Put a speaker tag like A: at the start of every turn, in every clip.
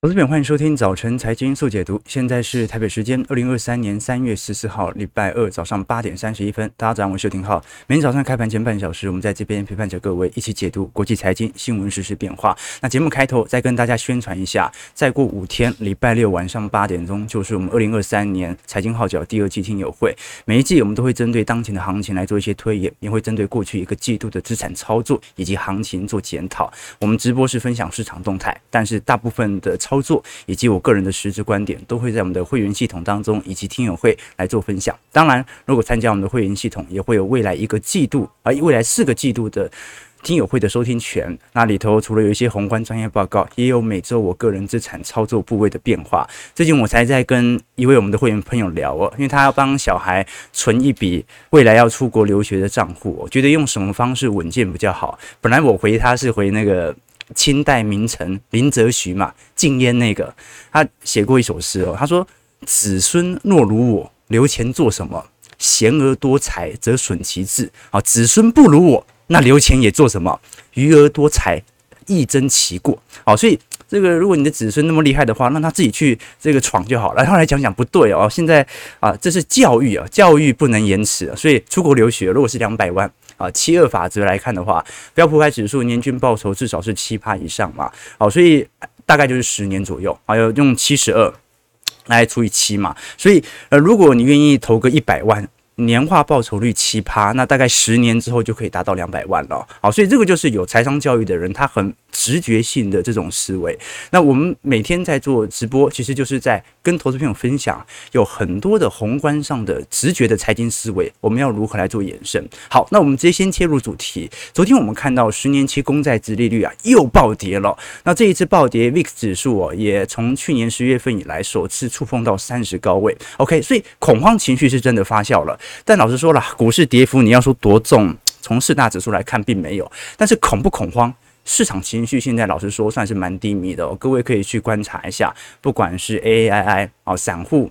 A: 投资朋友，欢迎收听早晨财经速解读。现在是台北时间二零二三年三月十四号，礼拜二早上八点三十一分。大家早上好，我是廷浩。每天早上开盘前半小时，我们在这边陪伴着各位一起解读国际财经新闻、实时变化。那节目开头再跟大家宣传一下，再过五天，礼拜六晚上八点钟就是我们二零二三年财经号角第二季听友会。每一季我们都会针对当前的行情来做一些推演，也会针对过去一个季度的资产操作以及行情做检讨。我们直播是分享市场动态，但是大部分的操作以及我个人的实质观点，都会在我们的会员系统当中以及听友会来做分享。当然，如果参加我们的会员系统，也会有未来一个季度啊，未来四个季度的听友会的收听权。那里头除了有一些宏观专业报告，也有每周我个人资产操作部位的变化。最近我才在跟一位我们的会员朋友聊哦，因为他要帮小孩存一笔未来要出国留学的账户，我觉得用什么方式稳健比较好。本来我回他是回那个。清代名臣林则徐嘛，禁烟那个，他写过一首诗哦。他说：“子孙若如我，留钱做什么？贤而多财，则损其志。好，子孙不如我，那留钱也做什么？愚而多财，益增其过。好，所以这个，如果你的子孙那么厉害的话，让他自己去这个闯就好了。然后来讲讲不对哦。现在啊，这是教育啊，教育不能延迟。所以出国留学，如果是两百万。”啊，七二法则来看的话，标普五百指数年均报酬至少是七趴以上嘛。好，所以大概就是十年左右，还有用七十二来除以七嘛。所以呃，如果你愿意投个一百万，年化报酬率七趴，那大概十年之后就可以达到两百万了。好，所以这个就是有财商教育的人，他很。直觉性的这种思维，那我们每天在做直播，其实就是在跟投资朋友分享，有很多的宏观上的直觉的财经思维，我们要如何来做延伸？好，那我们直接先切入主题。昨天我们看到十年期公债殖利率啊又暴跌了，那这一次暴跌，VIX 指数哦也从去年十月份以来首次触碰到三十高位。OK，所以恐慌情绪是真的发酵了。但老实说了，股市跌幅你要说多重，从四大指数来看并没有，但是恐不恐慌？市场情绪现在老实说算是蛮低迷的，各位可以去观察一下，不管是 AAII 哦，散户。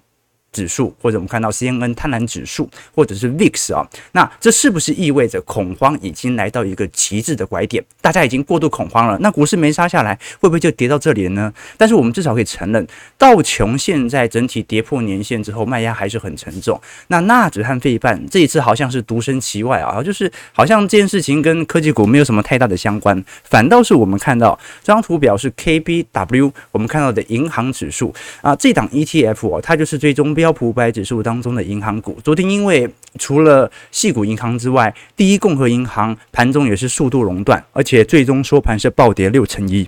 A: 指数或者我们看到 CNN 贪婪指数，或者是 VIX 啊，那这是不是意味着恐慌已经来到一个极致的拐点？大家已经过度恐慌了，那股市没杀下来，会不会就跌到这里了呢？但是我们至少可以承认，道琼现在整体跌破年线之后，卖压还是很沉重。那纳指和费半这一次好像是独身其外啊，就是好像这件事情跟科技股没有什么太大的相关，反倒是我们看到这张图表是 KBW，我们看到的银行指数啊，这档 ETF 哦，它就是最终标。普五百指数当中的银行股，昨天因为除了系股银行之外，第一共和银行盘中也是速度熔断，而且最终收盘是暴跌六成一，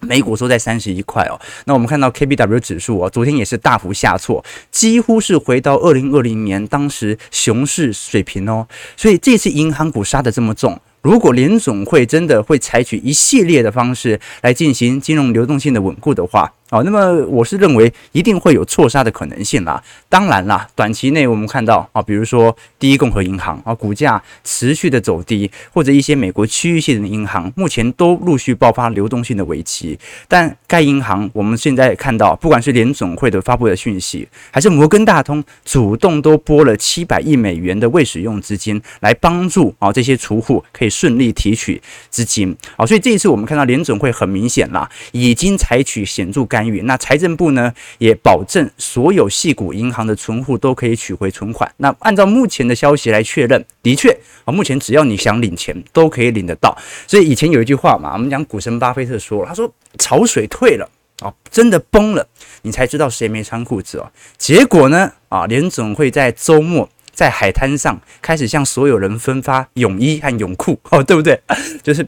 A: 每股收在三十一块哦。那我们看到 KBW 指数哦，昨天也是大幅下挫，几乎是回到二零二零年当时熊市水平哦。所以这次银行股杀得这么重，如果联总会真的会采取一系列的方式来进行金融流动性的稳固的话。哦，那么我是认为一定会有错杀的可能性啦。当然啦，短期内我们看到啊，比如说第一共和银行啊，股价持续的走低，或者一些美国区域性的银行，目前都陆续爆发流动性的危机。但该银行我们现在看到，不管是联总会的发布的讯息，还是摩根大通主动都拨了七百亿美元的未使用资金，来帮助啊这些储户可以顺利提取资金。啊，所以这一次我们看到联总会很明显啦，已经采取显著干预。那财政部呢，也保证所有系股银行的存户都可以取回存款。那按照目前的消息来确认，的确啊，目前只要你想领钱，都可以领得到。所以以前有一句话嘛，我们讲股神巴菲特说，他说潮水退了啊，真的崩了，你才知道谁没穿裤子哦。结果呢啊，联总会在周末。在海滩上开始向所有人分发泳衣和泳裤，哦，对不对？就是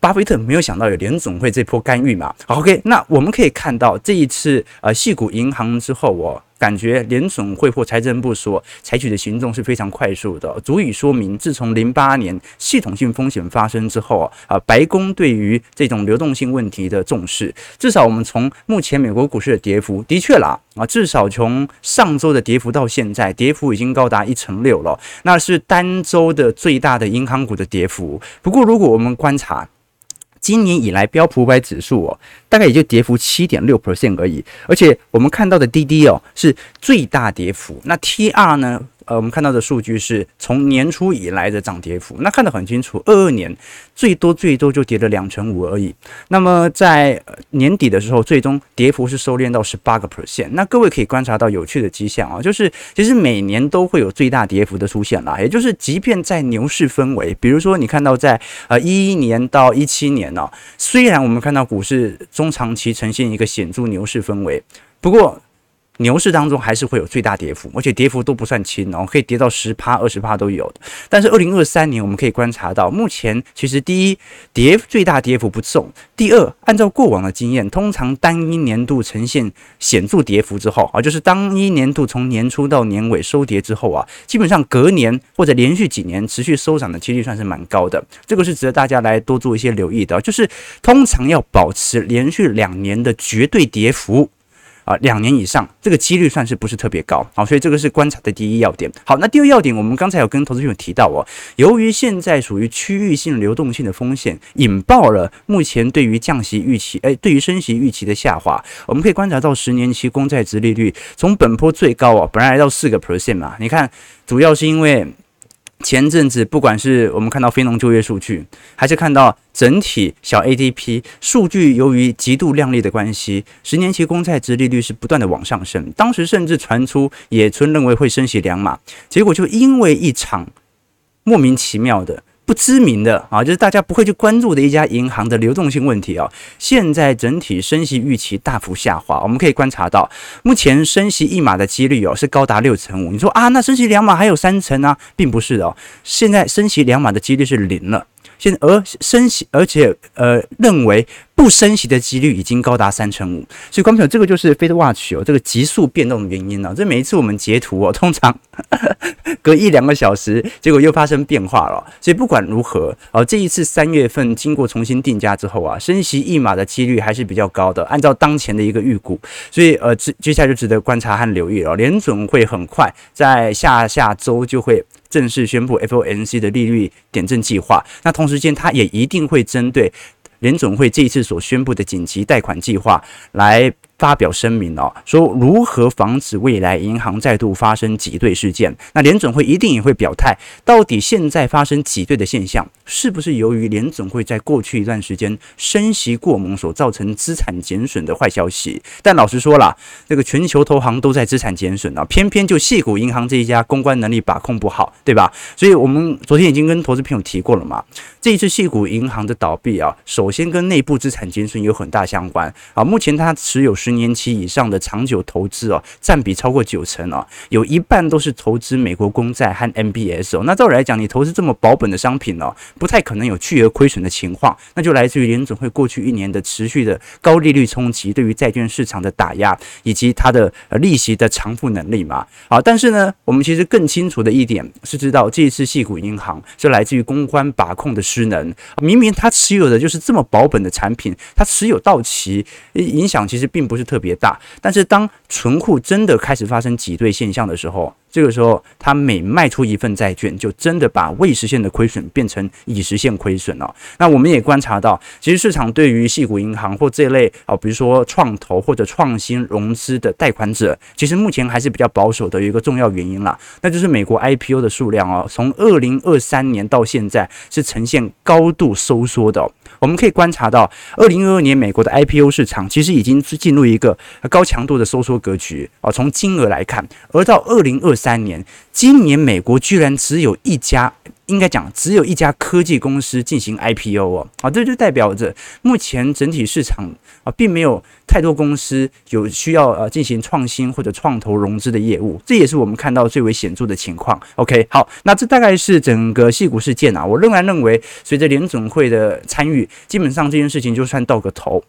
A: 巴菲特没有想到有联总会这波干预嘛。OK，那我们可以看到这一次呃，细谷银行之后哦。感觉联准会或财政部所采取的行动是非常快速的，足以说明自从零八年系统性风险发生之后啊，白宫对于这种流动性问题的重视。至少我们从目前美国股市的跌幅，的确啦啊，至少从上周的跌幅到现在，跌幅已经高达一成六了，那是单周的最大的银行股的跌幅。不过，如果我们观察，今年以来，标普五百指数哦，大概也就跌幅七点六 percent 而已。而且我们看到的滴滴哦，是最大跌幅。那 TR 呢，呃，我们看到的数据是从年初以来的涨跌幅，那看得很清楚，二二年最多最多就跌了两成五而已。那么在年底的时候，最终跌幅是收敛到十八个 percent。那各位可以观察到有趣的迹象啊，就是其实每年都会有最大跌幅的出现啦，也就是即便在牛市氛围，比如说你看到在呃一一年到一七年呢，虽然我们看到股市中长期呈现一个显著牛市氛围，不过。牛市当中还是会有最大跌幅，而且跌幅都不算轻哦，可以跌到十趴、二十趴都有。但是二零二三年我们可以观察到，目前其实第一跌最大跌幅不重，第二按照过往的经验，通常单一年度呈现显著跌幅之后啊，就是当一年度从年初到年尾收跌之后啊，基本上隔年或者连续几年持续收涨的几率算是蛮高的。这个是值得大家来多做一些留意的，就是通常要保持连续两年的绝对跌幅。啊，两年以上，这个几率算是不是特别高，好，所以这个是观察的第一要点。好，那第二要点，我们刚才有跟投资朋友提到哦，由于现在属于区域性流动性的风险，引爆了目前对于降息预期，诶，对于升息预期的下滑，我们可以观察到十年期公债殖利率从本波最高哦，本来来到四个 percent 嘛，你看，主要是因为。前阵子，不管是我们看到非农就业数据，还是看到整体小 ADP 数据，由于极度靓丽的关系，十年期公债值利率是不断的往上升。当时甚至传出野村认为会升息两码，结果就因为一场莫名其妙的。不知名的啊，就是大家不会去关注的一家银行的流动性问题啊。现在整体升息预期大幅下滑，我们可以观察到，目前升息一码的几率哦是高达六成五。你说啊，那升息两码还有三成啊，并不是的哦。现在升息两码的几率是零了。现而升息，而且呃认为不升息的几率已经高达三成五，所以观众，这个就是 Fed Watch 哦，这个急速变动的原因呢。这每一次我们截图哦，通常呵呵隔一两个小时，结果又发生变化了。所以不管如何，哦，这一次三月份经过重新定价之后啊，升息一码的几率还是比较高的。按照当前的一个预估，所以呃，接接下来就值得观察和留意了。联准会很快在下下周就会。正式宣布 FOMC 的利率点阵计划，那同时间，它也一定会针对联总会这一次所宣布的紧急贷款计划来。发表声明哦，说如何防止未来银行再度发生挤兑事件。那联准会一定也会表态，到底现在发生挤兑的现象，是不是由于联准会在过去一段时间升息过猛所造成资产减损的坏消息？但老实说了，这个全球投行都在资产减损啊，偏偏就矽谷银行这一家公关能力把控不好，对吧？所以我们昨天已经跟投资朋友提过了嘛，这一次矽谷银行的倒闭啊，首先跟内部资产减损有很大相关啊。目前它持有十年期以上的长久投资哦，占比超过九成哦，有一半都是投资美国公债和 MBS 哦。那照理来讲，你投资这么保本的商品哦，不太可能有巨额亏损的情况，那就来自于联总会过去一年的持续的高利率冲击对于债券市场的打压，以及它的利息的偿付能力嘛。好，但是呢，我们其实更清楚的一点是知道，这一次系股银行是来自于公关把控的失能，明明它持有的就是这么保本的产品，它持有到期影响其实并不是。特别大，但是当存库真的开始发生挤兑现象的时候，这个时候他每卖出一份债券，就真的把未实现的亏损变成已实现亏损了。那我们也观察到，其实市场对于系股银行或这类啊，比如说创投或者创新融资的贷款者，其实目前还是比较保守的，有一个重要原因啦，那就是美国 IPO 的数量哦，从二零二三年到现在是呈现高度收缩的。我们可以观察到，二零二二年美国的 IPO 市场其实已经是进入一个高强度的收缩格局啊。从金额来看，而到二零二三年，今年美国居然只有一家。应该讲，只有一家科技公司进行 IPO 哦，啊，这就代表着目前整体市场啊，并没有太多公司有需要呃进行创新或者创投融资的业务，这也是我们看到最为显著的情况。OK，好，那这大概是整个矽谷事件啊，我仍然认为，随着联准会的参与，基本上这件事情就算到个头。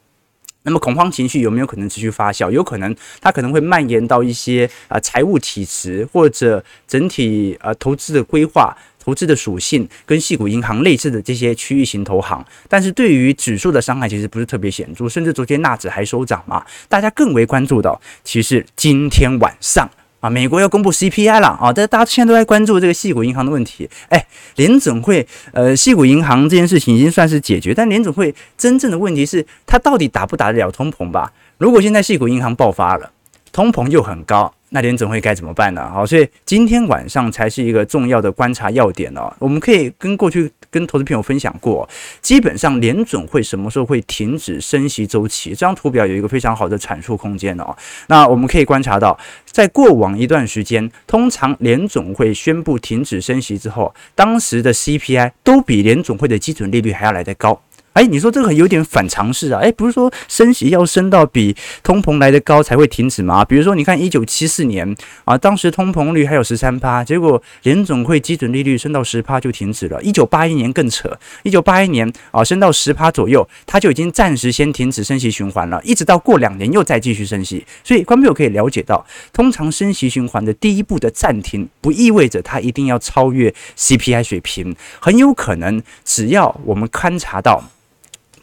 A: 那么恐慌情绪有没有可能持续发酵？有可能，它可能会蔓延到一些啊财务体质或者整体呃投资的规划、投资的属性跟细股银行类似的这些区域型投行。但是对于指数的伤害其实不是特别显著，甚至昨天纳指还收涨嘛。大家更为关注的，其实今天晚上。啊，美国要公布 CPI 了啊！但大家现在都在关注这个细谷银行的问题。哎，联准会呃，细谷银行这件事情已经算是解决，但联准会真正的问题是，它到底打不打得了通膨吧？如果现在细谷银行爆发了，通膨又很高，那联总会该怎么办呢？好，所以今天晚上才是一个重要的观察要点哦。我们可以跟过去跟投资朋友分享过，基本上联总会什么时候会停止升息周期？这张图表有一个非常好的阐述空间哦。那我们可以观察到，在过往一段时间，通常联总会宣布停止升息之后，当时的 CPI 都比联总会的基准利率还要来得高。哎，你说这个有点反常识啊！哎，不是说升息要升到比通膨来得高才会停止吗？比如说，你看一九七四年啊，当时通膨率还有十三趴，结果联总会基准利率升到十趴就停止了。一九八一年更扯，一九八一年啊升到十趴左右，它就已经暂时先停止升息循环了，一直到过两年又再继续升息。所以，观众朋友可以了解到，通常升息循环的第一步的暂停，不意味着它一定要超越 CPI 水平，很有可能只要我们勘察到。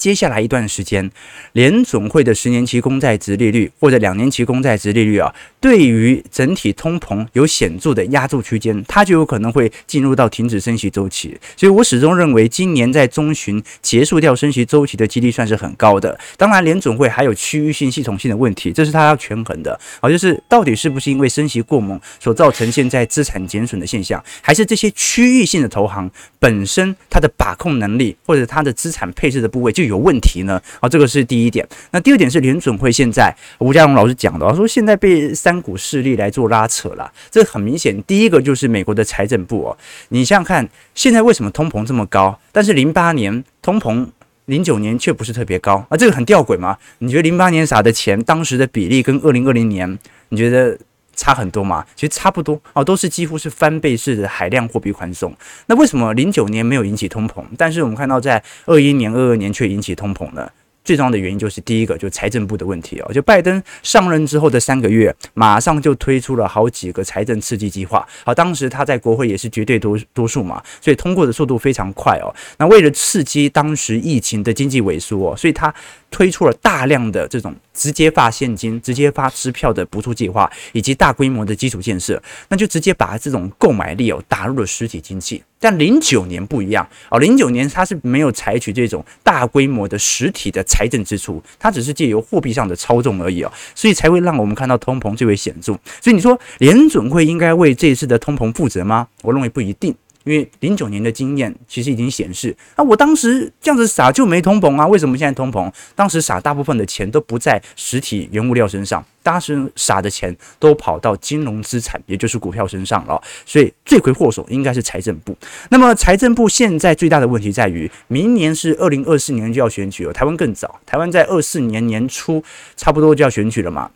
A: 接下来一段时间，联总会的十年期公债殖利率或者两年期公债殖利率啊，对于整体通膨有显著的压住区间，它就有可能会进入到停止升息周期。所以我始终认为，今年在中旬结束掉升息周期的几率算是很高的。当然，联总会还有区域性、系统性的问题，这是它要权衡的啊，就是到底是不是因为升息过猛所造成现在资产减损的现象，还是这些区域性的投行本身它的把控能力或者它的资产配置的部位就有问题呢？啊，这个是第一点。那第二点是联准会现在吴家荣老师讲的，他说现在被三股势力来做拉扯了。这很明显，第一个就是美国的财政部哦。你想想看，现在为什么通膨这么高？但是零八年通膨，零九年却不是特别高啊？这个很吊诡吗？你觉得零八年撒的钱，当时的比例跟二零二零年，你觉得差很多嘛？其实差不多哦，都是几乎是翻倍式的海量货币宽松。那为什么零九年没有引起通膨，但是我们看到在二一年、二二年却引起通膨了？最重要的原因就是第一个，就财政部的问题哦。就拜登上任之后的三个月，马上就推出了好几个财政刺激计划。好，当时他在国会也是绝对多多数嘛，所以通过的速度非常快哦。那为了刺激当时疫情的经济萎缩哦，所以他推出了大量的这种直接发现金、直接发支票的补助计划，以及大规模的基础建设，那就直接把这种购买力哦打入了实体经济。但零九年不一样哦，零九年它是没有采取这种大规模的实体的财政支出，它只是借由货币上的操纵而已哦，所以才会让我们看到通膨最为显著。所以你说联准会应该为这一次的通膨负责吗？我认为不一定。因为零九年的经验其实已经显示，啊，我当时这样子撒就没通膨啊，为什么现在通膨？当时撒大部分的钱都不在实体原物料身上，当时撒的钱都跑到金融资产，也就是股票身上了。所以罪魁祸首应该是财政部。那么财政部现在最大的问题在于，明年是二零二四年就要选举了，台湾更早，台湾在二四年年初差不多就要选举了嘛，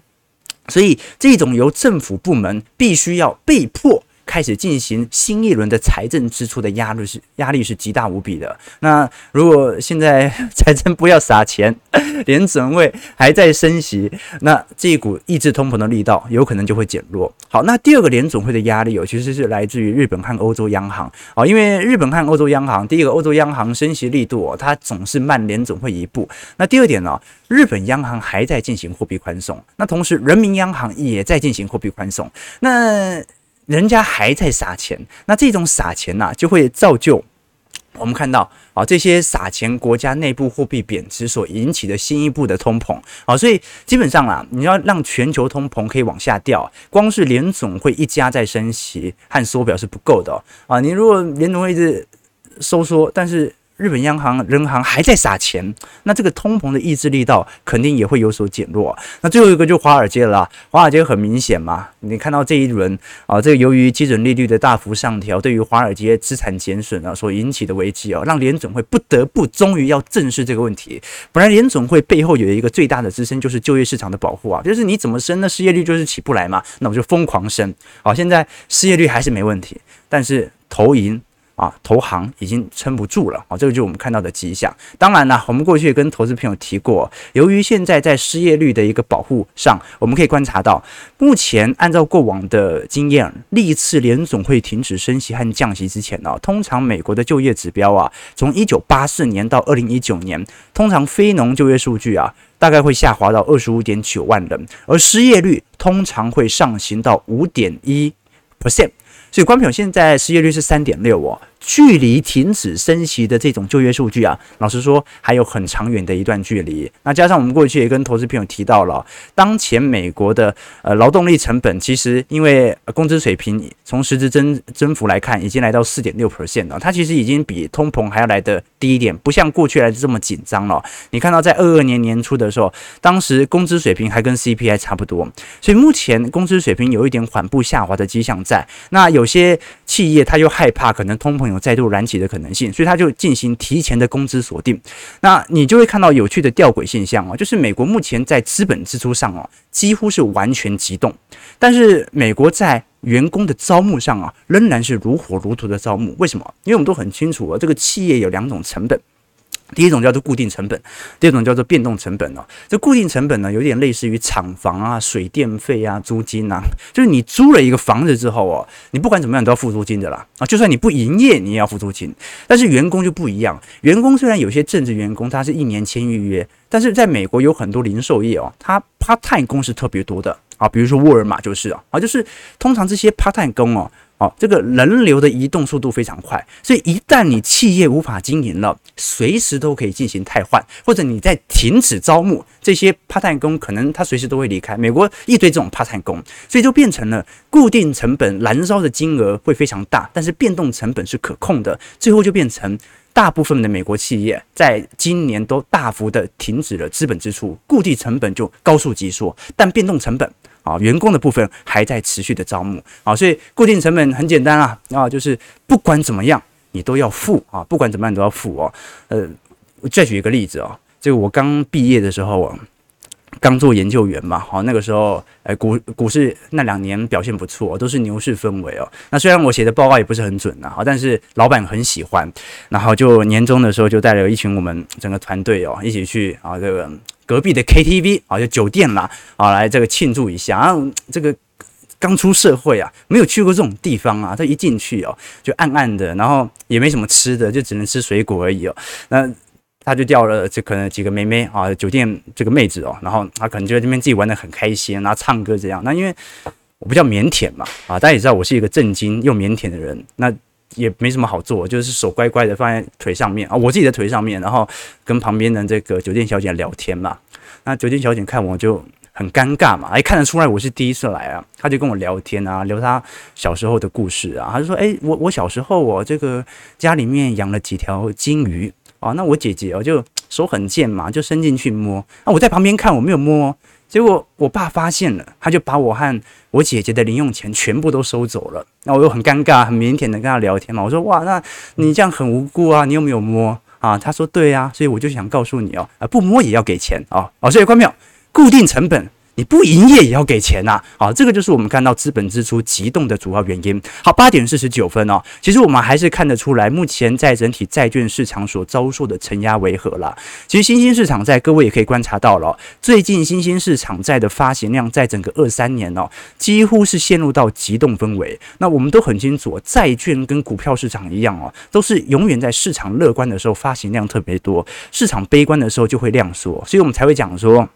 A: 所以这种由政府部门必须要被迫。开始进行新一轮的财政支出的压力是压力是极大无比的。那如果现在财政不要撒钱，联准会还在升息，那这一股抑制通膨的力道有可能就会减弱。好，那第二个联准会的压力哦，其实是来自于日本和欧洲央行啊，因为日本和欧洲央行，第一个欧洲央行升息力度哦，它总是慢联总会一步。那第二点呢，日本央行还在进行货币宽松，那同时人民央行也在进行货币宽松，那。人家还在撒钱，那这种撒钱呐、啊，就会造就我们看到啊，这些撒钱国家内部货币贬值所引起的新一步的通膨啊，所以基本上啊，你要让全球通膨可以往下掉，光是联总会一家在升息和缩表是不够的哦啊，你如果联总会一直收缩，但是。日本央行、人行还在撒钱，那这个通膨的抑制力道肯定也会有所减弱。那最后一个就华尔街了，华尔街很明显嘛，你看到这一轮啊，这个由于基准利率的大幅上调，对于华尔街资产减损啊所引起的危机啊，让联总会不得不终于要正视这个问题。本来联总会背后有一个最大的支撑就是就业市场的保护啊，就是你怎么升，那失业率就是起不来嘛，那我就疯狂升。好，现在失业率还是没问题，但是投银。啊，投行已经撑不住了啊，这个就是我们看到的迹象。当然了，我们过去也跟投资朋友提过，由于现在在失业率的一个保护上，我们可以观察到，目前按照过往的经验，历次联总会停止升息和降息之前呢，通常美国的就业指标啊，从一九八四年到二零一九年，通常非农就业数据啊，大概会下滑到二十五点九万人，而失业率通常会上行到五点一 percent。所以，关平现在失业率是三点六哦，距离停止升息的这种就业数据啊，老实说还有很长远的一段距离。那加上我们过去也跟投资朋友提到了，当前美国的呃劳动力成本其实因为工资水平从实质增增幅来看，已经来到四点六 percent 了，它其实已经比通膨还要来得低一点，不像过去来的这么紧张了。你看到在二二年年初的时候，当时工资水平还跟 CPI 差不多，所以目前工资水平有一点缓步下滑的迹象在。那有些企业他又害怕可能通膨再度燃起的可能性，所以他就进行提前的工资锁定。那你就会看到有趣的吊诡现象哦，就是美国目前在资本支出上哦，几乎是完全急动，但是美国在员工的招募上啊，仍然是如火如荼的招募。为什么？因为我们都很清楚啊，这个企业有两种成本。第一种叫做固定成本，第二种叫做变动成本哦。这固定成本呢，有点类似于厂房啊、水电费啊、租金啊，就是你租了一个房子之后哦，你不管怎么样你都要付租金的啦啊。就算你不营业，你也要付租金。但是员工就不一样，员工虽然有些正职员工他是一年签预约，但是在美国有很多零售业哦，他 part time 工是特别多的啊，比如说沃尔玛就是啊，啊，就是通常这些 part time 工哦。哦，这个人流的移动速度非常快，所以一旦你企业无法经营了，随时都可以进行汰换，或者你在停止招募这些 part time 工，可能他随时都会离开。美国一堆这种 part time 工，所以就变成了固定成本燃烧的金额会非常大，但是变动成本是可控的，最后就变成大部分的美国企业在今年都大幅的停止了资本支出，固定成本就高速急速，但变动成本。啊，员工的部分还在持续的招募啊，所以固定成本很简单啊，啊，就是不管怎么样你都要付啊，不管怎么样都要付哦。呃，我再举一个例子哦，这个我刚毕业的时候啊。刚做研究员嘛，好，那个时候，哎，股股市那两年表现不错，都是牛市氛围哦。那虽然我写的报告也不是很准呐，好，但是老板很喜欢，然后就年终的时候就带了一群我们整个团队哦，一起去啊这个隔壁的 KTV 啊，就酒店啦啊，来这个庆祝一下啊。这个刚出社会啊，没有去过这种地方啊，这一进去哦，就暗暗的，然后也没什么吃的，就只能吃水果而已哦。那他就叫了这可能几个妹妹啊，酒店这个妹子哦，然后他可能就在这边自己玩得很开心，然后唱歌这样。那因为我比较腼腆嘛，啊，大家也知道我是一个正经又腼腆的人，那也没什么好做，就是手乖乖的放在腿上面啊，我自己的腿上面，然后跟旁边的这个酒店小姐聊天嘛。那酒店小姐看我就很尴尬嘛，哎，看得出来我是第一次来啊，她就跟我聊天啊，聊她小时候的故事啊，她就说，哎，我我小时候我这个家里面养了几条金鱼。哦，那我姐姐哦，就手很贱嘛，就伸进去摸。那我在旁边看，我没有摸。结果我爸发现了，他就把我和我姐姐的零用钱全部都收走了。那我又很尴尬、很腼腆的跟他聊天嘛。我说：“哇，那你这样很无辜啊，你有没有摸啊？”他说：“对啊。”所以我就想告诉你哦，啊，不摸也要给钱哦。哦，所以关没有固定成本。你不营业也要给钱呐，啊，这个就是我们看到资本支出急冻的主要原因。好，八点四十九分哦，其实我们还是看得出来，目前在整体债券市场所遭受的承压为何了。其实新兴市场债，各位也可以观察到了，最近新兴市场债的发行量在整个二三年哦，几乎是陷入到急冻氛围。那我们都很清楚，债券跟股票市场一样哦，都是永远在市场乐观的时候发行量特别多，市场悲观的时候就会量缩，所以我们才会讲说。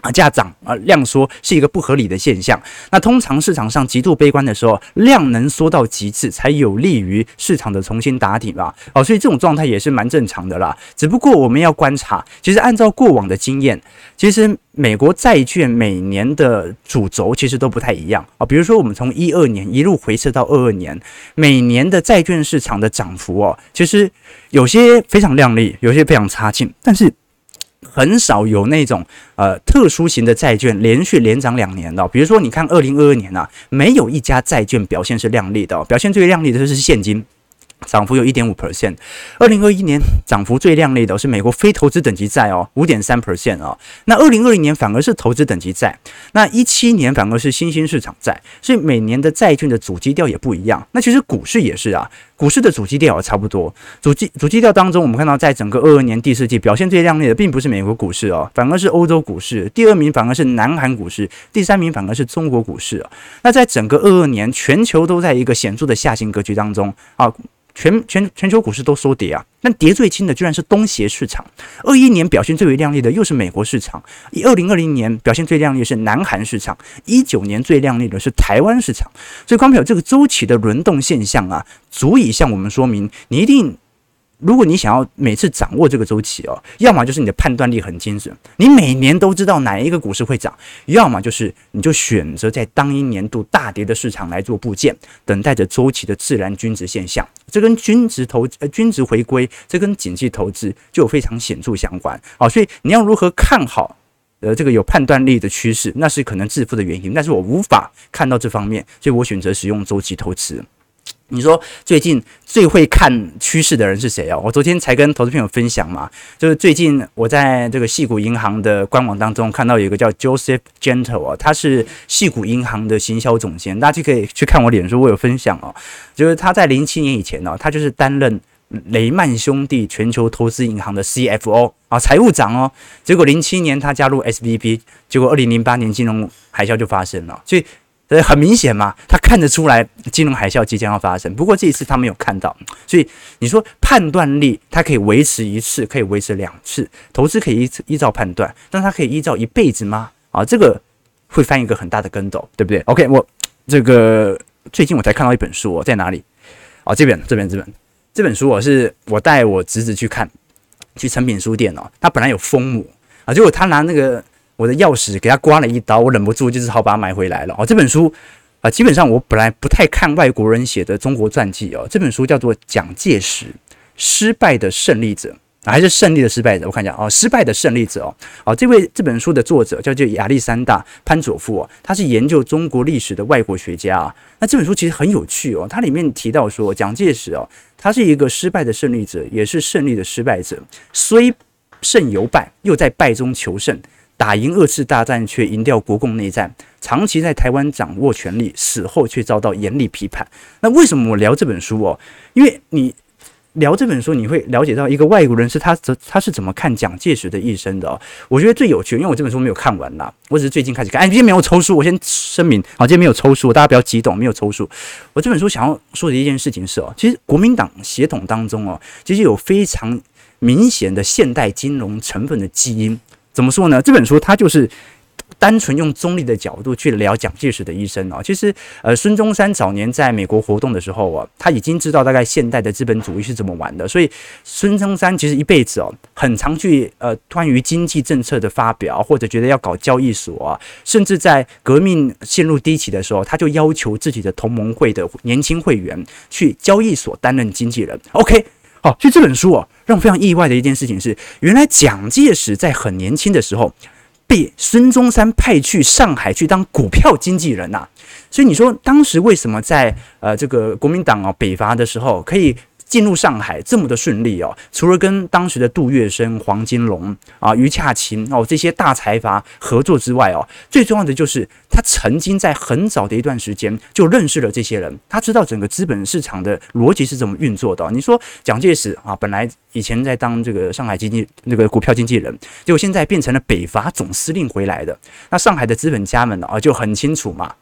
A: 啊，价涨啊，量缩是一个不合理的现象。那通常市场上极度悲观的时候，量能缩到极致，才有利于市场的重新打底吧。哦，所以这种状态也是蛮正常的啦。只不过我们要观察，其实按照过往的经验，其实美国债券每年的主轴其实都不太一样啊。比如说，我们从一二年一路回撤到二二年，每年的债券市场的涨幅哦，其实有些非常亮丽，有些非常差劲，但是。很少有那种呃特殊型的债券连续连涨两年的，比如说你看二零二二年呐、啊，没有一家债券表现是亮丽的，表现最亮丽的就是现金。涨幅有一点五 percent，二零二一年涨幅最亮丽的是美国非投资等级债哦，五点三 percent 哦。那二零二零年反而是投资等级债，那一七年反而是新兴市场债，所以每年的债券的主基调也不一样。那其实股市也是啊，股市的主基调也差不多。主基主基调当中，我们看到在整个二二年第四季表现最亮丽的，并不是美国股市哦，反而是欧洲股市，第二名反而是南韩股市，第三名反而是中国股市啊。那在整个二二年，全球都在一个显著的下行格局当中啊。全全全球股市都缩跌啊，那跌最轻的居然是东协市场。二一年表现最为亮丽的又是美国市场，二零二零年表现最亮丽的是南韩市场，一九年最亮丽的是台湾市场。所以，光表这个周期的轮动现象啊，足以向我们说明，你一定。如果你想要每次掌握这个周期哦，要么就是你的判断力很精准，你每年都知道哪一个股市会涨；要么就是你就选择在当一年度大跌的市场来做布件，等待着周期的自然均值现象。这跟均值投呃均值回归，这跟景气投资就有非常显著相关啊。所以你要如何看好呃这个有判断力的趋势，那是可能致富的原因。但是我无法看到这方面，所以我选择使用周期投资。你说最近最会看趋势的人是谁啊？我昨天才跟投资朋友分享嘛，就是最近我在这个矽谷银行的官网当中看到有一个叫 Joseph Gentle 啊，他是矽谷银行的行销总监，大家可以去看我脸书，我有分享哦。就是他在零七年以前呢，他就是担任雷曼兄弟全球投资银行的 CFO 啊，财务长哦。结果零七年他加入 SVP，结果二零零八年金融海啸就发生了，所以。呃，很明显嘛，他看得出来金融海啸即将要发生。不过这一次他没有看到，所以你说判断力，它可以维持一次，可以维持两次，投资可以依依照判断，但它可以依照一辈子吗？啊，这个会翻一个很大的跟斗，对不对？OK，我这个最近我才看到一本书哦，在哪里？哦，这边这边这边这本书我是我带我侄子去看，去诚品书店哦，他本来有封膜啊，结果他拿那个。我的钥匙给他刮了一刀，我忍不住就只好把它买回来了。哦，这本书啊，基本上我本来不太看外国人写的中国传记哦。这本书叫做《蒋介石：失败的胜利者》，还是胜利的失败者？我看一下哦，失败的胜利者哦。哦，这位这本书的作者叫做亚历山大潘佐夫哦，他是研究中国历史的外国学家啊。那这本书其实很有趣哦，它里面提到说，蒋介石哦，他是一个失败的胜利者，也是胜利的失败者，虽胜犹败，又在败中求胜。打赢二次大战却赢掉国共内战，长期在台湾掌握权力，死后却遭到严厉批判。那为什么我聊这本书哦？因为你聊这本书，你会了解到一个外国人是他怎他是怎么看蒋介石的一生的哦。我觉得最有趣，因为我这本书没有看完啦，我只是最近开始看。哎，今天没有抽书，我先声明，好，今天没有抽书，大家不要激动，没有抽书。我这本书想要说的一件事情是哦，其实国民党血统当中哦，其实有非常明显的现代金融成分的基因。怎么说呢？这本书它就是单纯用中立的角度去聊蒋介石的一生哦。其实，呃，孙中山早年在美国活动的时候啊，他已经知道大概现代的资本主义是怎么玩的。所以，孙中山其实一辈子哦，很常去呃关于经济政策的发表，或者觉得要搞交易所啊，甚至在革命陷入低起的时候，他就要求自己的同盟会的年轻会员去交易所担任经纪人。OK。好，所以这本书哦，让我非常意外的一件事情是，原来蒋介石在很年轻的时候被孙中山派去上海去当股票经纪人呐。所以你说当时为什么在呃这个国民党啊北伐的时候可以？进入上海这么的顺利哦，除了跟当时的杜月笙、黄金龙啊、余洽勤哦这些大财阀合作之外哦，最重要的就是他曾经在很早的一段时间就认识了这些人，他知道整个资本市场的逻辑是怎么运作的。你说蒋介石啊，本来以前在当这个上海经济那个股票经纪人，结果现在变成了北伐总司令回来的，那上海的资本家们呢啊就很清楚嘛。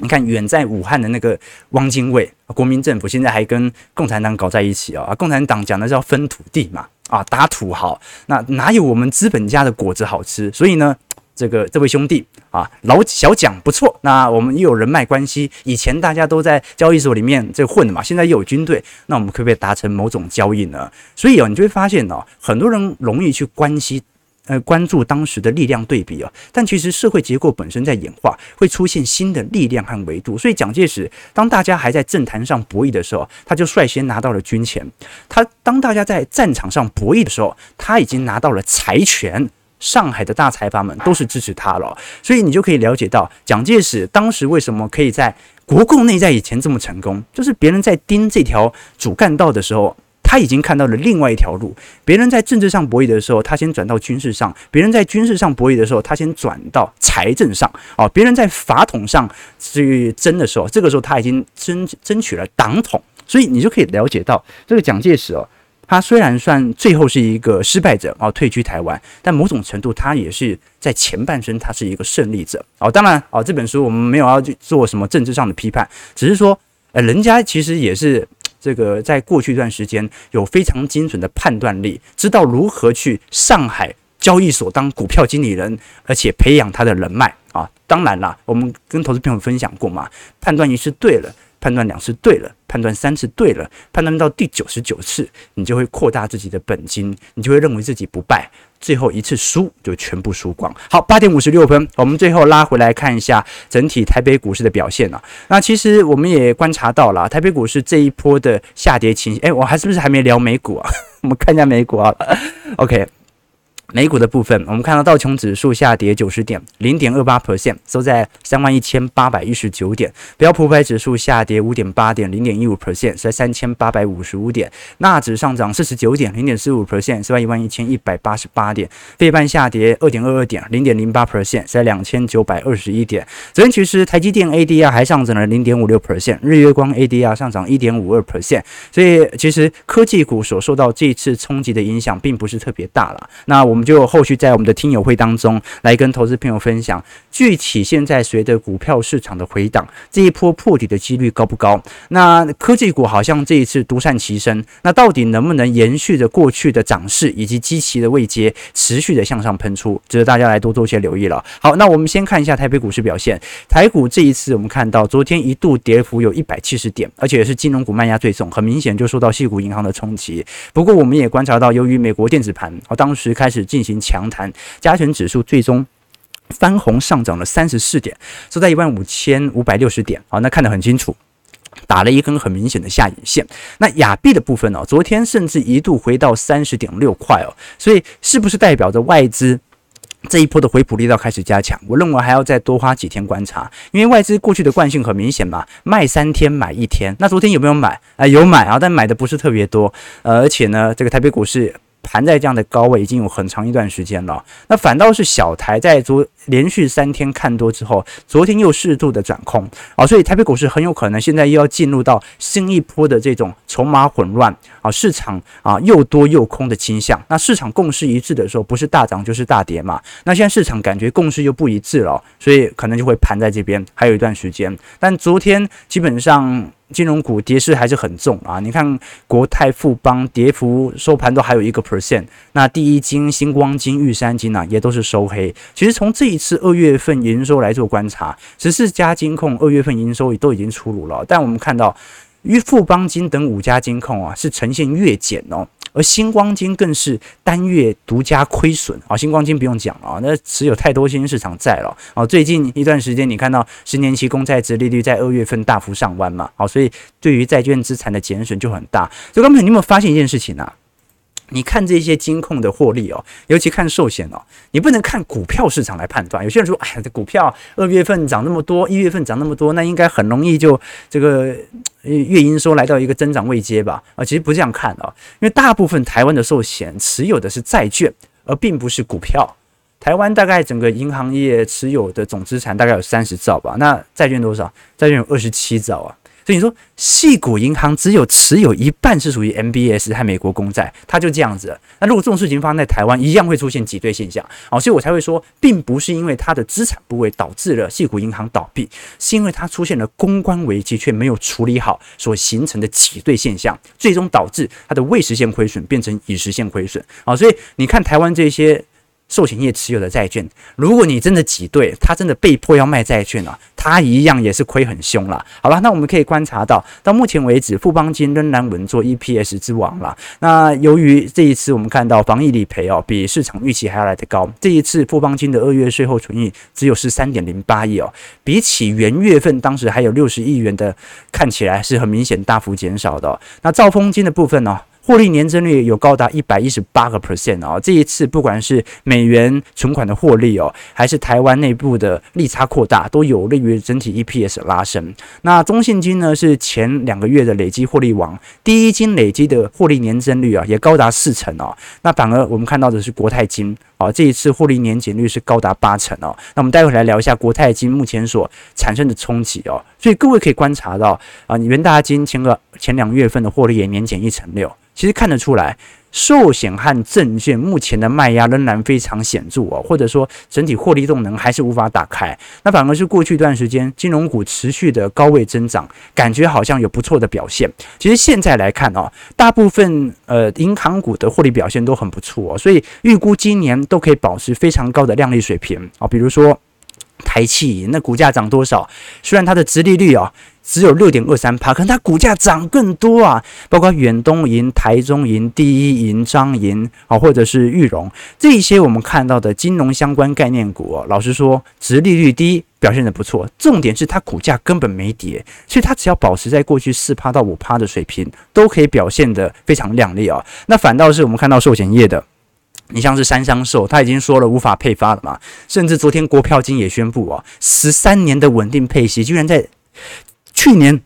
A: 你看，远在武汉的那个汪精卫，国民政府现在还跟共产党搞在一起啊！共产党讲的是要分土地嘛，啊，打土豪，那哪有我们资本家的果子好吃？所以呢，这个这位兄弟啊，老小蒋不错，那我们又有人脉关系，以前大家都在交易所里面这混的嘛，现在又有军队，那我们可不可以达成某种交易呢？所以哦，你就会发现哦，很多人容易去关系。呃，关注当时的力量对比啊，但其实社会结构本身在演化，会出现新的力量和维度。所以蒋介石当大家还在政坛上博弈的时候，他就率先拿到了军权；他当大家在战场上博弈的时候，他已经拿到了财权。上海的大财阀们都是支持他了，所以你就可以了解到蒋介石当时为什么可以在国共内战以前这么成功，就是别人在盯这条主干道的时候。他已经看到了另外一条路。别人在政治上博弈的时候，他先转到军事上；别人在军事上博弈的时候，他先转到财政上。哦，别人在法统上去争的时候，这个时候他已经争争取了党统。所以你就可以了解到，这个蒋介石哦，他虽然算最后是一个失败者哦，退居台湾，但某种程度他也是在前半生他是一个胜利者哦。当然哦，这本书我们没有要去做什么政治上的批判，只是说，呃，人家其实也是。这个在过去一段时间有非常精准的判断力，知道如何去上海交易所当股票经理人，而且培养他的人脉啊。当然啦，我们跟投资朋友分享过嘛，判断你是对的。判断两次对了，判断三次对了，判断到第九十九次，你就会扩大自己的本金，你就会认为自己不败，最后一次输就全部输光。好，八点五十六分，我们最后拉回来看一下整体台北股市的表现啊。那其实我们也观察到了台北股市这一波的下跌情形。诶，我还是不是还没聊美股啊？我们看一下美股啊。OK。美股的部分，我们看到道琼指数下跌九十点，零点二八 percent，收在三万一千八百一十九点。标普五百指数下跌五点八点，零点一五 percent，在三千八百五十五点。纳指上涨四十九点，零点四五 percent，收在一万一千一百八十八点。费半下跌二点二二点，零点零八 percent，在两千九百二十一点。昨天其实台积电 ADR 还上涨了零点五六 percent，日月光 ADR 上涨一点五二 percent。所以其实科技股所受到这次冲击的影响并不是特别大了。那我。我们就后续在我们的听友会当中来跟投资朋友分享，具体现在随着股票市场的回档，这一波破底的几率高不高？那科技股好像这一次独善其身，那到底能不能延续着过去的涨势以及积极的位阶，持续的向上喷出？值得大家来多做些留意了。好，那我们先看一下台北股市表现，台股这一次我们看到昨天一度跌幅有一百七十点，而且是金融股卖压最重，很明显就受到系股银行的冲击。不过我们也观察到，由于美国电子盘，啊，当时开始。进行强弹，加权指数最终翻红上涨了三十四点，收在一万五千五百六十点。好，那看得很清楚，打了一根很明显的下影线。那亚币的部分呢？昨天甚至一度回到三十点六块哦，所以是不是代表着外资这一波的回补力道开始加强？我认为还要再多花几天观察，因为外资过去的惯性很明显嘛，卖三天买一天。那昨天有没有买？啊、有买啊，但买的不是特别多。呃，而且呢，这个台北股市。盘在这样的高位已经有很长一段时间了，那反倒是小台在做连续三天看多之后，昨天又适度的转空啊，所以台北股市很有可能现在又要进入到新一波的这种筹码混乱啊，市场啊又多又空的倾向。那市场共识一致的时候，不是大涨就是大跌嘛。那现在市场感觉共识又不一致了，所以可能就会盘在这边还有一段时间。但昨天基本上。金融股跌势还是很重啊！你看国泰富邦跌幅收盘都还有一个 percent，那第一金、星光金、玉山金啊也都是收黑。其实从这一次二月份营收来做观察，十四家金控二月份营收也都已经出炉了，但我们看到与富邦金等五家金控啊是呈现月减哦。而星光金更是单月独家亏损啊！星光金不用讲了，那持有太多新兴市场债了啊！最近一段时间，你看到十年期公债殖利率在二月份大幅上弯嘛？好，所以对于债券资产的减损就很大。所以，刚才你有没有发现一件事情啊？你看这些金控的获利哦，尤其看寿险哦，你不能看股票市场来判断。有些人说，哎呀，这股票二月份涨那么多，一月份涨那么多，那应该很容易就这个月营收来到一个增长位阶吧？啊，其实不这样看哦，因为大部分台湾的寿险持有的是债券，而并不是股票。台湾大概整个银行业持有的总资产大概有三十兆吧，那债券多少？债券有二十七兆啊。所以你说，细谷银行只有持有一半是属于 MBS 和美国公债，它就这样子。那如果这种事情发生在台湾，一样会出现挤兑现象。好，所以我才会说，并不是因为它的资产部位导致了细谷银行倒闭，是因为它出现了公关危机却没有处理好所形成的挤兑现象，最终导致它的未实现亏损变成已实现亏损。好，所以你看台湾这些。寿险业持有的债券，如果你真的挤兑，他真的被迫要卖债券了，啊，他一样也是亏很凶了。好吧，那我们可以观察到，到目前为止，富邦金仍然稳坐 EPS 之王了。那由于这一次我们看到防疫理赔哦，比市场预期还要来得高。这一次富邦金的二月税后存益只有十三点零八亿哦，比起元月份当时还有六十亿元的，看起来是很明显大幅减少的，哦。那兆丰金的部分呢，获利年增率有高达一百一十八个 percent 哦，这一次不管是美元存款的获利哦，还是台湾内部的利差扩大，都有利于整体 EPS 拉升。那中信金呢是前两个月的累积获利王，第一金累积的获利年增率啊也高达四成哦。那反而我们看到的是国泰金好，这一次获利年减率是高达八成哦。那我们待会来聊一下国泰金目前所产生的冲击哦。所以各位可以观察到啊，元大金前个前两月份的获利也年减一成六。其实看得出来，寿险和证券目前的卖压仍然非常显著哦，或者说整体获利动能还是无法打开。那反而是过去一段时间金融股持续的高位增长，感觉好像有不错的表现。其实现在来看哦，大部分呃银行股的获利表现都很不错哦，所以预估今年都可以保持非常高的亮丽水平啊，比如说。台企那股价涨多少？虽然它的殖利率啊只有六点二三趴，可是它股价涨更多啊！包括远东银、台中银、第一银、彰银啊，或者是裕融这一些我们看到的金融相关概念股啊，老实说，殖利率低，表现得不错。重点是它股价根本没跌，所以它只要保持在过去四趴到五趴的水平，都可以表现得非常亮丽啊。那反倒是我们看到寿险业的。你像是三商寿，他已经说了无法配发了嘛，甚至昨天国票金也宣布啊，十三年的稳定配息，居然在去年。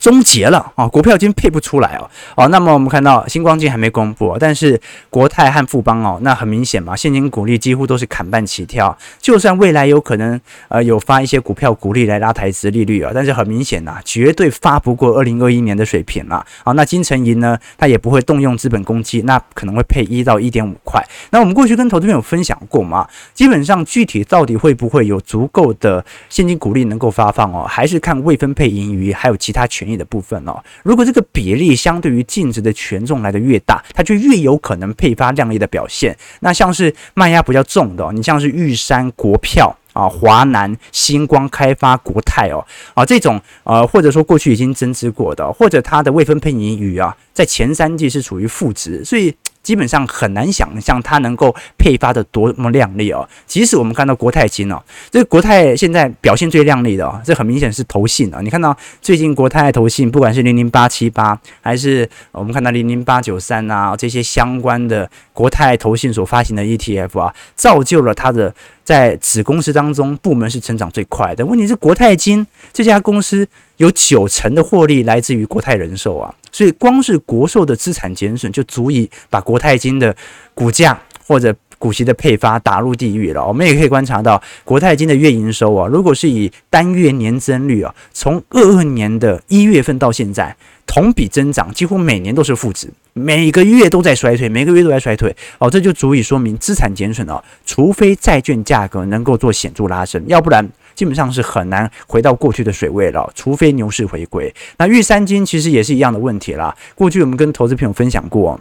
A: 终结了啊，股票已经配不出来哦，哦，那么我们看到星光金还没公布，但是国泰和富邦哦，那很明显嘛，现金股利几乎都是砍半起跳，就算未来有可能呃有发一些股票股利来拉抬殖利率啊，但是很明显呐，绝对发不过二零二一年的水平了。好，那金城银呢，它也不会动用资本公积，那可能会配一到一点五块。那我们过去跟投资朋友分享过嘛，基本上具体到底会不会有足够的现金股利能够发放哦，还是看未分配盈余还有其他权益的部分哦，如果这个比例相对于净值的权重来的越大，它就越有可能配发亮丽的表现。那像是卖压比较重的，你像是玉山国票啊、华南、星光开发、国泰哦啊这种呃，或者说过去已经增资过的，或者它的未分配盈余啊，在前三季是处于负值，所以。基本上很难想象它能够配发的多么靓丽哦。即使我们看到国泰金哦，这个国泰现在表现最靓丽的哦，这很明显是投信啊。你看到最近国泰投信，不管是零零八七八，还是我们看到零零八九三啊，这些相关的国泰投信所发行的 ETF 啊，造就了它的在子公司当中部门是成长最快的。问题是国泰金这家公司有九成的获利来自于国泰人寿啊。所以，光是国寿的资产减损就足以把国泰金的股价或者股息的配发打入地狱了。我们也可以观察到，国泰金的月营收啊，如果是以单月年增率啊，从二二年的一月份到现在，同比增长几乎每年都是负值，每个月都在衰退，每个月都在衰退。哦，这就足以说明资产减损啊，除非债券价格能够做显著拉升，要不然。基本上是很难回到过去的水位了，除非牛市回归。那玉三金其实也是一样的问题啦。过去我们跟投资朋友分享过，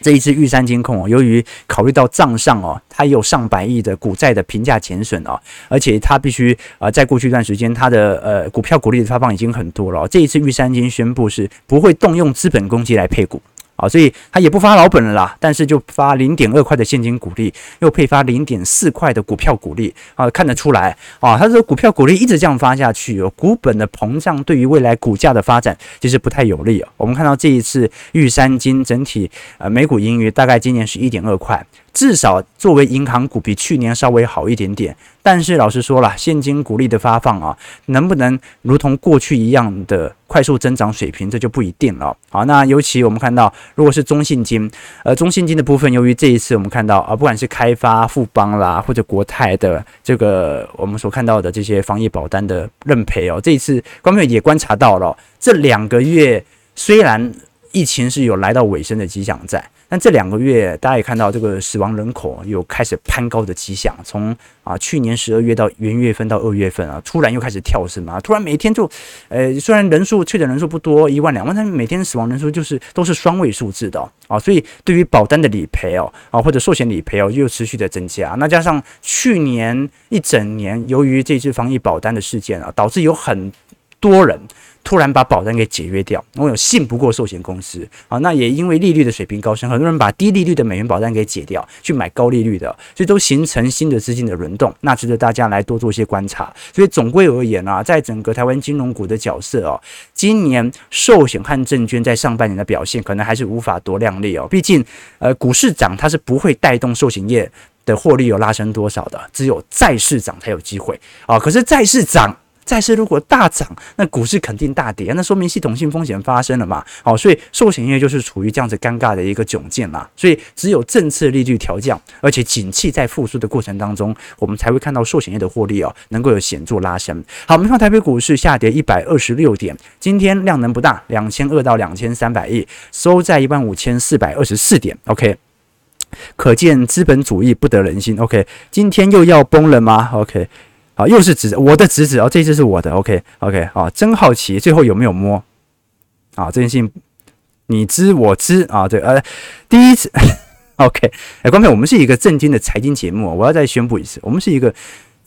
A: 这一次玉山金控哦，由于考虑到账上哦，它有上百亿的股债的平价减损哦，而且它必须啊，在过去一段时间，它的呃股票股利的发放已经很多了。这一次玉山金宣布是不会动用资本公积来配股。啊，所以他也不发老本了啦，但是就发零点二块的现金股利，又配发零点四块的股票股利啊，看得出来啊，他这个股票股利一直这样发下去，股本的膨胀对于未来股价的发展其实不太有利哦。我们看到这一次玉山金整体呃每股盈余大概今年是一点二块。至少作为银行股比去年稍微好一点点，但是老实说了，现金股利的发放啊，能不能如同过去一样的快速增长水平，这就不一定了。好，那尤其我们看到，如果是中信金，呃，中信金的部分，由于这一次我们看到啊，不管是开发、富邦啦，或者国泰的这个我们所看到的这些防疫保单的认赔哦，这一次观众也观察到了，这两个月虽然疫情是有来到尾声的迹象在。但这两个月，大家也看到这个死亡人口有开始攀高的迹象。从啊去年十二月到元月份到二月份啊，突然又开始跳升嘛，突然每天就，呃，虽然人数确诊人数不多，一万两万，但是每天死亡人数就是都是双位数字的啊。所以对于保单的理赔哦，啊或者寿险理赔哦，又持续的增加。那加上去年一整年，由于这次防疫保单的事件啊，导致有很多人。突然把保单给解约掉，我有信不过寿险公司啊，那也因为利率的水平高升，很多人把低利率的美元保单给解掉，去买高利率的，所以都形成新的资金的轮动，那值得大家来多做一些观察。所以总归而言啊，在整个台湾金融股的角色哦，今年寿险和证券在上半年的表现可能还是无法多亮丽哦，毕竟呃股市涨它是不会带动寿险业的获利有拉升多少的，只有债市涨才有机会啊。可是债市涨。债市如果大涨，那股市肯定大跌，那说明系统性风险发生了嘛。好，所以寿险业就是处于这样子尴尬的一个窘境啦。所以只有政策利率调降，而且景气在复苏的过程当中，我们才会看到寿险业的获利哦，能够有显著拉升。好，我们看台北股市下跌一百二十六点，今天量能不大，两千二到两千三百亿，收在一万五千四百二十四点。OK。可见资本主义不得人心。OK，今天又要崩了吗？OK，啊，又是侄子，我的侄子哦，这只是我的。OK，OK，啊，真好奇，最后有没有摸？啊，这件事情你知我知啊，对，呃，第一次，OK，哎，观众，我们是一个正经的财经节目，我要再宣布一次，我们是一个。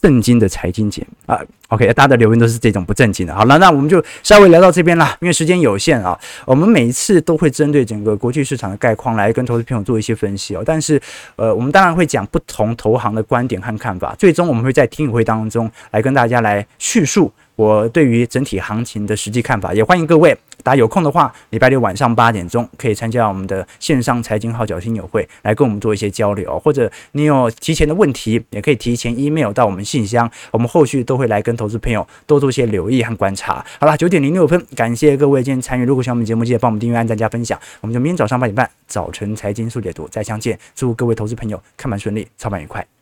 A: 正经的财经节目啊，OK，大家的留言都是这种不正经的。好了，那我们就稍微聊到这边啦，因为时间有限啊。我们每一次都会针对整个国际市场的概况来跟投资朋友做一些分析哦。但是，呃，我们当然会讲不同投行的观点和看法。最终，我们会在听友会当中来跟大家来叙述。我对于整体行情的实际看法，也欢迎各位大家有空的话，礼拜六晚上八点钟可以参加我们的线上财经号角听友会，来跟我们做一些交流，或者你有提前的问题，也可以提前 email 到我们信箱，我们后续都会来跟投资朋友多做一些留意和观察。好了，九点零六分，感谢各位今天参与。如果喜欢我们节目，记得帮我们订阅、按赞、加分享。我们就明天早上八点半早晨财经速解读再相见。祝各位投资朋友看盘顺利，操盘愉快。